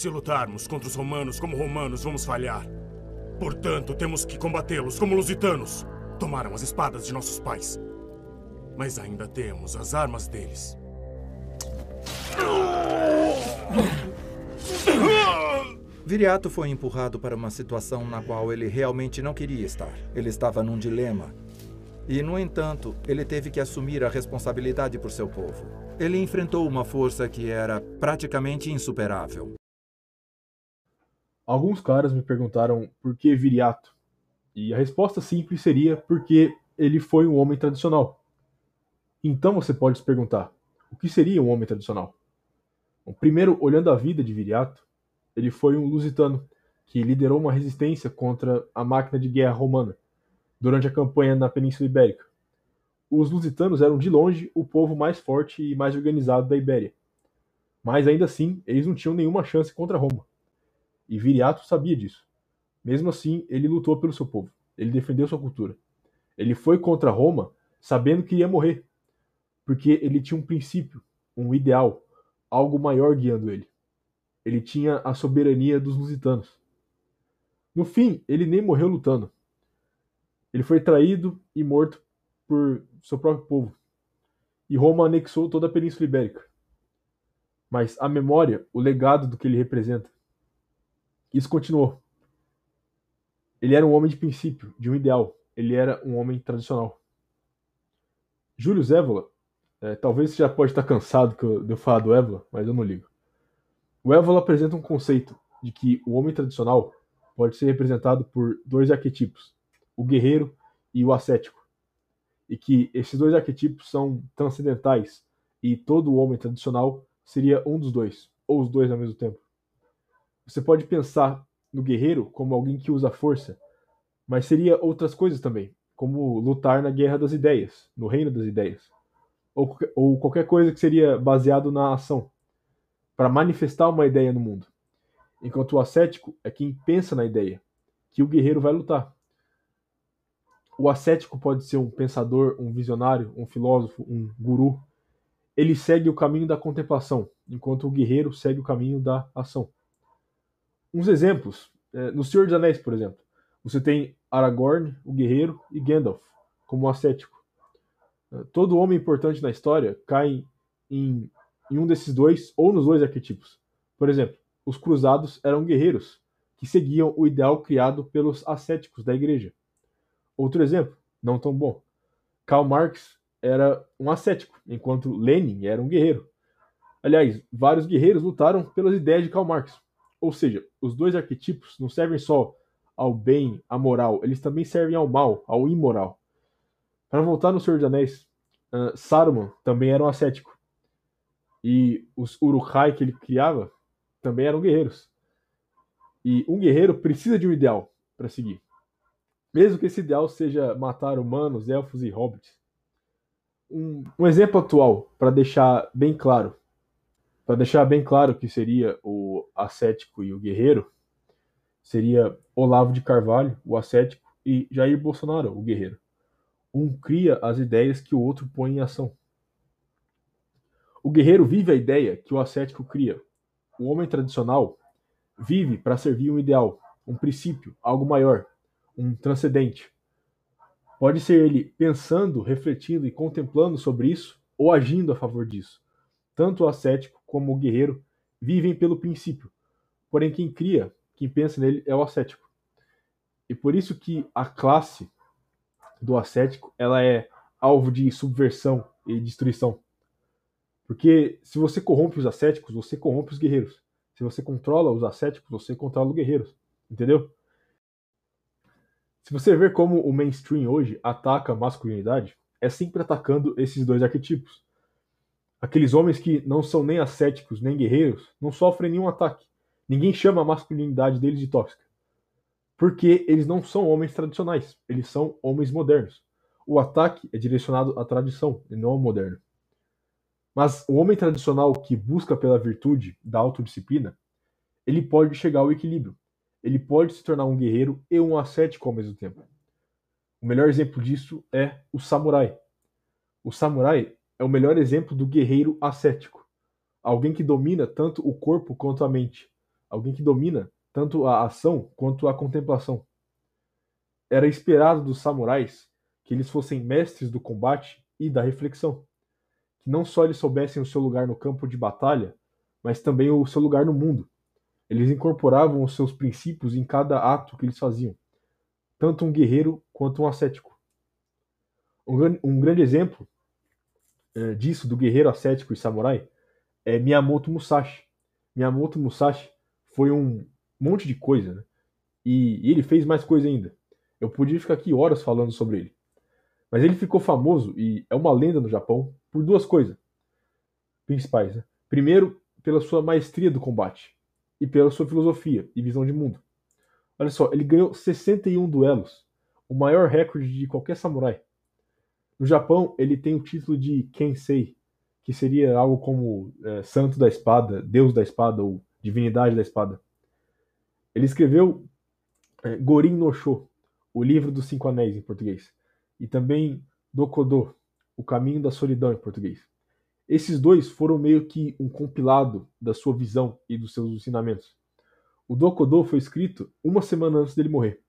Se lutarmos contra os romanos como romanos, vamos falhar. Portanto, temos que combatê-los como lusitanos. Tomaram as espadas de nossos pais. Mas ainda temos as armas deles. Viriato foi empurrado para uma situação na qual ele realmente não queria estar. Ele estava num dilema. E, no entanto, ele teve que assumir a responsabilidade por seu povo. Ele enfrentou uma força que era praticamente insuperável. Alguns caras me perguntaram por que Viriato. E a resposta simples seria porque ele foi um homem tradicional. Então você pode se perguntar: o que seria um homem tradicional? Bom, primeiro, olhando a vida de Viriato, ele foi um lusitano que liderou uma resistência contra a máquina de guerra romana durante a campanha na Península Ibérica. Os lusitanos eram de longe o povo mais forte e mais organizado da Ibéria. Mas ainda assim, eles não tinham nenhuma chance contra Roma. E Viriato sabia disso. Mesmo assim, ele lutou pelo seu povo. Ele defendeu sua cultura. Ele foi contra Roma sabendo que ia morrer, porque ele tinha um princípio, um ideal, algo maior guiando ele. Ele tinha a soberania dos lusitanos. No fim, ele nem morreu lutando. Ele foi traído e morto por seu próprio povo. E Roma anexou toda a Península Ibérica. Mas a memória, o legado do que ele representa, isso continuou. Ele era um homem de princípio, de um ideal. Ele era um homem tradicional. Júlio Zévola, é, talvez você já pode estar cansado de eu falar do Évola, mas eu não ligo. O Évola apresenta um conceito de que o homem tradicional pode ser representado por dois arquetipos, o guerreiro e o ascético, e que esses dois arquetipos são transcendentais e todo homem tradicional seria um dos dois, ou os dois ao mesmo tempo. Você pode pensar no guerreiro como alguém que usa força, mas seria outras coisas também, como lutar na guerra das ideias, no reino das ideias, ou, ou qualquer coisa que seria baseado na ação, para manifestar uma ideia no mundo. Enquanto o ascético é quem pensa na ideia, que o guerreiro vai lutar. O ascético pode ser um pensador, um visionário, um filósofo, um guru. Ele segue o caminho da contemplação, enquanto o guerreiro segue o caminho da ação. Uns exemplos. É, no Senhor dos Anéis, por exemplo, você tem Aragorn, o guerreiro, e Gandalf, como ascético. Todo homem importante na história cai em em um desses dois ou nos dois arquetipos. Por exemplo, os cruzados eram guerreiros que seguiam o ideal criado pelos ascéticos da igreja. Outro exemplo, não tão bom. Karl Marx era um ascético, enquanto Lenin era um guerreiro. Aliás, vários guerreiros lutaram pelas ideias de Karl Marx. Ou seja, os dois arquetipos não servem só ao bem, à moral, eles também servem ao mal, ao imoral. Para voltar no Senhor dos Anéis, uh, Saruman também era um ascético. E os Urukai que ele criava também eram guerreiros. E um guerreiro precisa de um ideal para seguir. Mesmo que esse ideal seja matar humanos, elfos e hobbits. Um, um exemplo atual, para deixar bem claro, para deixar bem claro que seria o ascético e o guerreiro, seria Olavo de Carvalho, o ascético, e Jair Bolsonaro, o guerreiro. Um cria as ideias que o outro põe em ação. O guerreiro vive a ideia que o ascético cria. O homem tradicional vive para servir um ideal, um princípio, algo maior, um transcendente. Pode ser ele pensando, refletindo e contemplando sobre isso ou agindo a favor disso. Tanto o ascético como o guerreiro vivem pelo princípio, porém quem cria, quem pensa nele é o ascético. E por isso que a classe do ascético ela é alvo de subversão e destruição. Porque se você corrompe os ascéticos, você corrompe os guerreiros. Se você controla os ascéticos, você controla os guerreiros. Entendeu? Se você ver como o mainstream hoje ataca a masculinidade, é sempre atacando esses dois arquetipos. Aqueles homens que não são nem ascéticos nem guerreiros não sofrem nenhum ataque. Ninguém chama a masculinidade deles de tóxica. Porque eles não são homens tradicionais, eles são homens modernos. O ataque é direcionado à tradição e não ao moderno. Mas o homem tradicional que busca pela virtude da autodisciplina, ele pode chegar ao equilíbrio. Ele pode se tornar um guerreiro e um ascético ao mesmo tempo. O melhor exemplo disso é o samurai. O samurai é o melhor exemplo do guerreiro ascético. Alguém que domina tanto o corpo quanto a mente. alguém que domina tanto a ação quanto a contemplação. Era esperado dos samurais que eles fossem mestres do combate e da reflexão, que não só eles soubessem o seu lugar no campo de batalha, mas também o seu lugar no mundo. Eles incorporavam os seus princípios em cada ato que eles faziam, tanto um guerreiro quanto um ascético. Um, um grande exemplo é, disso, do guerreiro ascético e samurai, é Miyamoto Musashi. Miyamoto Musashi foi um monte de coisa, né? E, e ele fez mais coisa ainda. Eu podia ficar aqui horas falando sobre ele. Mas ele ficou famoso e é uma lenda no Japão por duas coisas principais. Né? Primeiro, pela sua maestria do combate e pela sua filosofia e visão de mundo. Olha só, ele ganhou 61 duelos, o maior recorde de qualquer samurai. No Japão, ele tem o título de Kensei, que seria algo como é, Santo da Espada, Deus da Espada ou Divinidade da Espada. Ele escreveu é, Gorin no Sho, o livro dos Cinco Anéis em português, e também Dokodo, o Caminho da Solidão em português. Esses dois foram meio que um compilado da sua visão e dos seus ensinamentos. O Dokodo foi escrito uma semana antes dele morrer,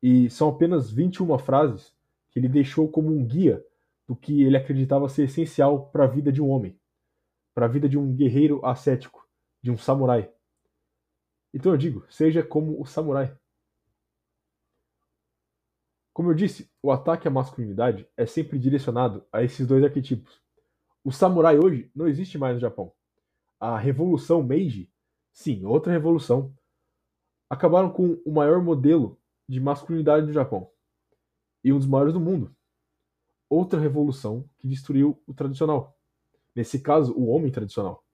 e são apenas 21 frases que ele deixou como um guia do que ele acreditava ser essencial para a vida de um homem, para a vida de um guerreiro ascético, de um samurai. Então eu digo, seja como o samurai. Como eu disse, o ataque à masculinidade é sempre direcionado a esses dois arquetipos. O samurai hoje não existe mais no Japão. A Revolução Meiji, sim, outra revolução, acabaram com o maior modelo de masculinidade do Japão e um dos maiores do mundo. Outra revolução que destruiu o tradicional. Nesse caso, o homem tradicional.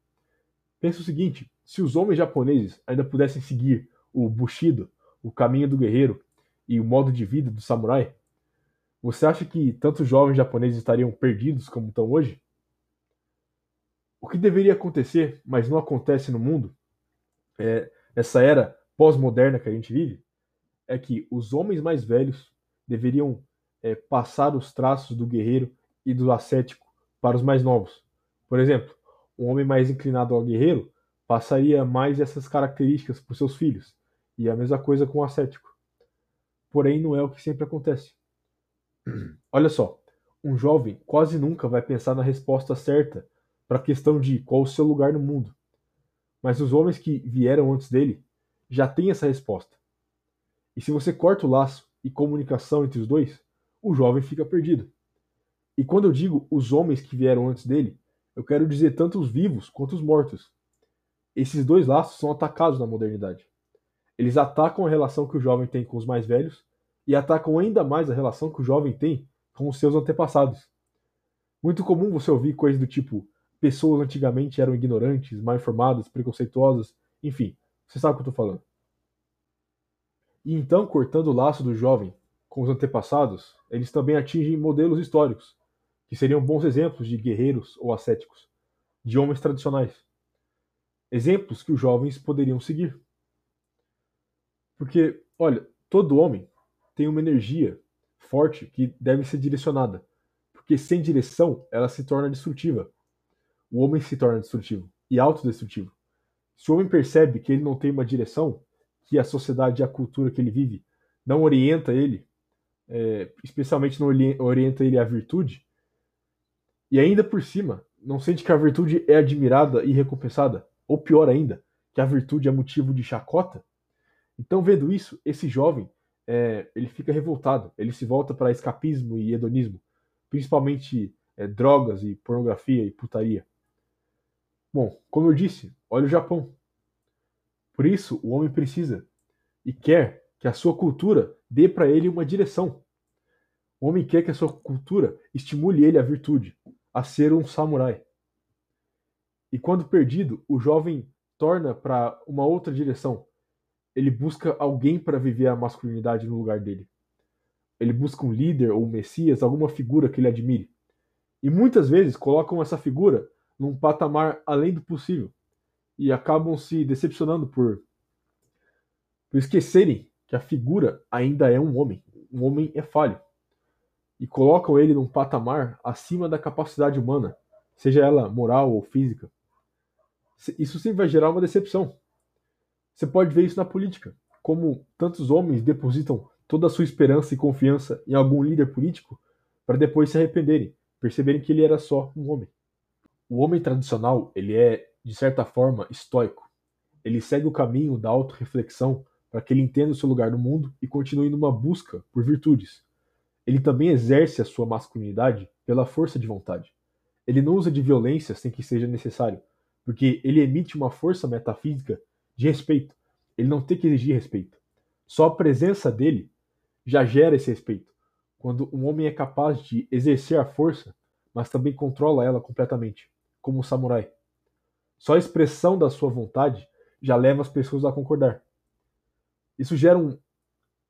Pensa o seguinte: se os homens japoneses ainda pudessem seguir o Bushido, o caminho do guerreiro e o modo de vida do samurai, você acha que tantos jovens japoneses estariam perdidos como estão hoje? O que deveria acontecer, mas não acontece no mundo, é, nessa era pós-moderna que a gente vive, é que os homens mais velhos deveriam é, passar os traços do guerreiro e do ascético para os mais novos. Por exemplo, um homem mais inclinado ao guerreiro passaria mais essas características para seus filhos, e a mesma coisa com o ascético. Porém, não é o que sempre acontece. Olha só, um jovem quase nunca vai pensar na resposta certa para a questão de qual o seu lugar no mundo. Mas os homens que vieram antes dele já têm essa resposta. E se você corta o laço e comunicação entre os dois, o jovem fica perdido. E quando eu digo os homens que vieram antes dele, eu quero dizer tanto os vivos quanto os mortos. Esses dois laços são atacados na modernidade. Eles atacam a relação que o jovem tem com os mais velhos e atacam ainda mais a relação que o jovem tem com os seus antepassados. Muito comum você ouvir coisas do tipo: pessoas antigamente eram ignorantes, mal informadas, preconceituosas, enfim, você sabe o que eu estou falando. E então, cortando o laço do jovem com os antepassados, eles também atingem modelos históricos, que seriam bons exemplos de guerreiros ou ascéticos, de homens tradicionais. Exemplos que os jovens poderiam seguir. Porque, olha, todo homem tem uma energia forte que deve ser direcionada, porque sem direção ela se torna destrutiva. O homem se torna destrutivo e autodestrutivo. Se o homem percebe que ele não tem uma direção, que a sociedade e a cultura que ele vive não orienta ele, é, especialmente não orienta ele à virtude, e ainda por cima não sente que a virtude é admirada e recompensada, ou pior ainda, que a virtude é motivo de chacota, então vendo isso, esse jovem é, ele fica revoltado, ele se volta para escapismo e hedonismo, principalmente é, drogas e pornografia e putaria. Bom, como eu disse, olha o Japão. Por isso, o homem precisa e quer que a sua cultura dê para ele uma direção. O homem quer que a sua cultura estimule ele à virtude, a ser um samurai. E quando perdido, o jovem torna para uma outra direção. Ele busca alguém para viver a masculinidade no lugar dele. Ele busca um líder ou um messias, alguma figura que ele admire. E muitas vezes colocam essa figura num patamar além do possível e acabam se decepcionando por, por esquecerem que a figura ainda é um homem. Um homem é falho. E colocam ele num patamar acima da capacidade humana, seja ela moral ou física. Isso sempre vai gerar uma decepção. Você pode ver isso na política, como tantos homens depositam toda a sua esperança e confiança em algum líder político para depois se arrependerem, perceberem que ele era só um homem. O homem tradicional, ele é, de certa forma, estoico. Ele segue o caminho da autorreflexão para que ele entenda o seu lugar no mundo e continue numa busca por virtudes. Ele também exerce a sua masculinidade pela força de vontade. Ele não usa de violência sem que seja necessário, porque ele emite uma força metafísica de respeito. Ele não tem que exigir respeito. Só a presença dele já gera esse respeito. Quando um homem é capaz de exercer a força, mas também controla ela completamente, como um samurai. Só a expressão da sua vontade já leva as pessoas a concordar. Isso gera um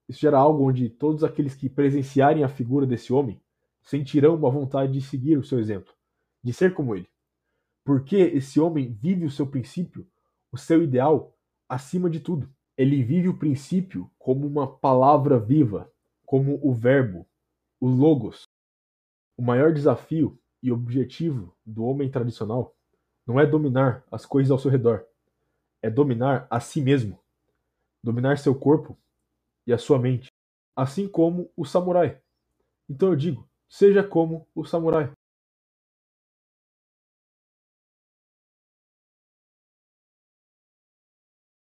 isso gera algo onde todos aqueles que presenciarem a figura desse homem sentirão uma vontade de seguir o seu exemplo, de ser como ele. Porque esse homem vive o seu princípio, o seu ideal, acima de tudo. Ele vive o princípio como uma palavra viva, como o verbo, o logos. O maior desafio e objetivo do homem tradicional não é dominar as coisas ao seu redor, é dominar a si mesmo, dominar seu corpo e a sua mente, assim como o samurai. Então eu digo, seja como o samurai.